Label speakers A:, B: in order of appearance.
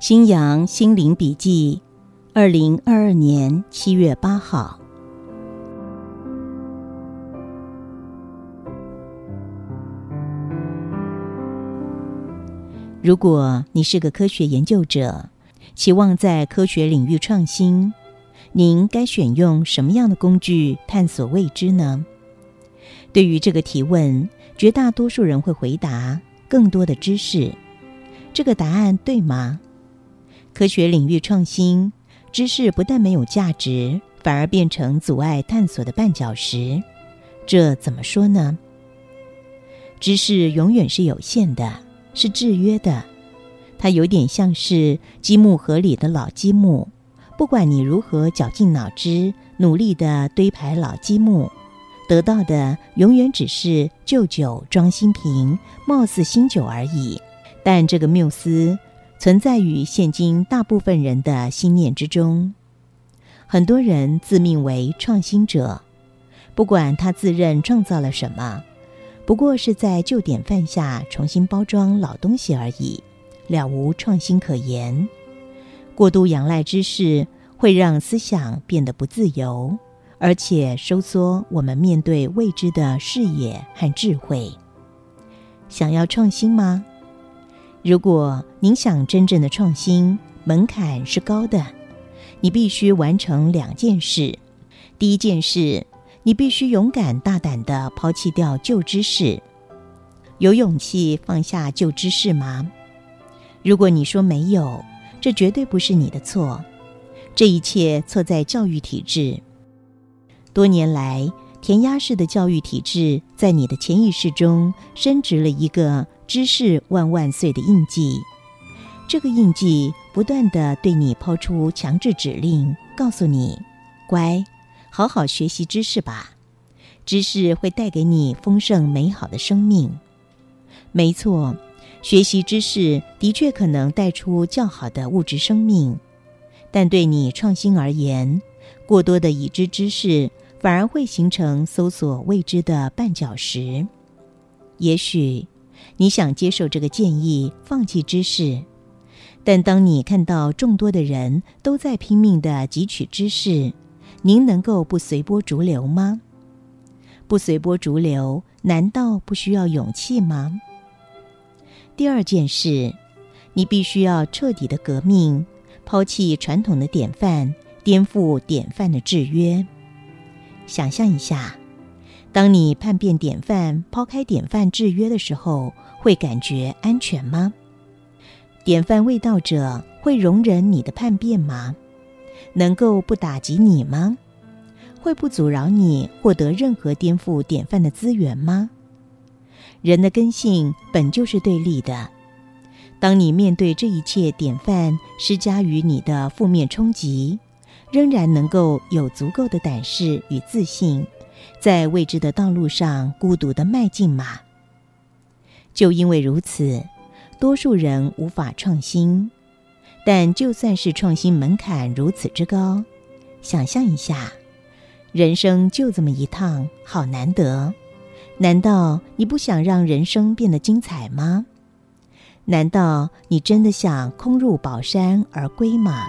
A: 新阳心灵笔记，二零二二年七月八号。如果你是个科学研究者，期望在科学领域创新，您该选用什么样的工具探索未知呢？对于这个提问，绝大多数人会回答：更多的知识。这个答案对吗？科学领域创新，知识不但没有价值，反而变成阻碍探索的绊脚石。这怎么说呢？知识永远是有限的，是制约的。它有点像是积木盒里的老积木，不管你如何绞尽脑汁、努力的堆排老积木，得到的永远只是旧酒装新瓶，貌似新酒而已。但这个缪斯。存在于现今大部分人的心念之中。很多人自命为创新者，不管他自认创造了什么，不过是在旧典范下重新包装老东西而已，了无创新可言。过度仰赖知识，会让思想变得不自由，而且收缩我们面对未知的视野和智慧。想要创新吗？如果您想真正的创新，门槛是高的，你必须完成两件事。第一件事，你必须勇敢大胆的抛弃掉旧知识。有勇气放下旧知识吗？如果你说没有，这绝对不是你的错。这一切错在教育体制。多年来，填鸭式的教育体制在你的潜意识中深植了一个。知识万万岁的印记，这个印记不断的对你抛出强制指令，告诉你：乖，好好学习知识吧。知识会带给你丰盛美好的生命。没错，学习知识的确可能带出较好的物质生命，但对你创新而言，过多的已知知识反而会形成搜索未知的绊脚石。也许。你想接受这个建议，放弃知识，但当你看到众多的人都在拼命的汲取知识，您能够不随波逐流吗？不随波逐流，难道不需要勇气吗？第二件事，你必须要彻底的革命，抛弃传统的典范，颠覆典范的制约。想象一下，当你叛变典范，抛开典范制约的时候。会感觉安全吗？典范味道者会容忍你的叛变吗？能够不打击你吗？会不阻挠你获得任何颠覆典范的资源吗？人的根性本就是对立的。当你面对这一切典范施加于你的负面冲击，仍然能够有足够的胆识与自信，在未知的道路上孤独的迈进吗？就因为如此，多数人无法创新。但就算是创新门槛如此之高，想象一下，人生就这么一趟，好难得。难道你不想让人生变得精彩吗？难道你真的想空入宝山而归吗？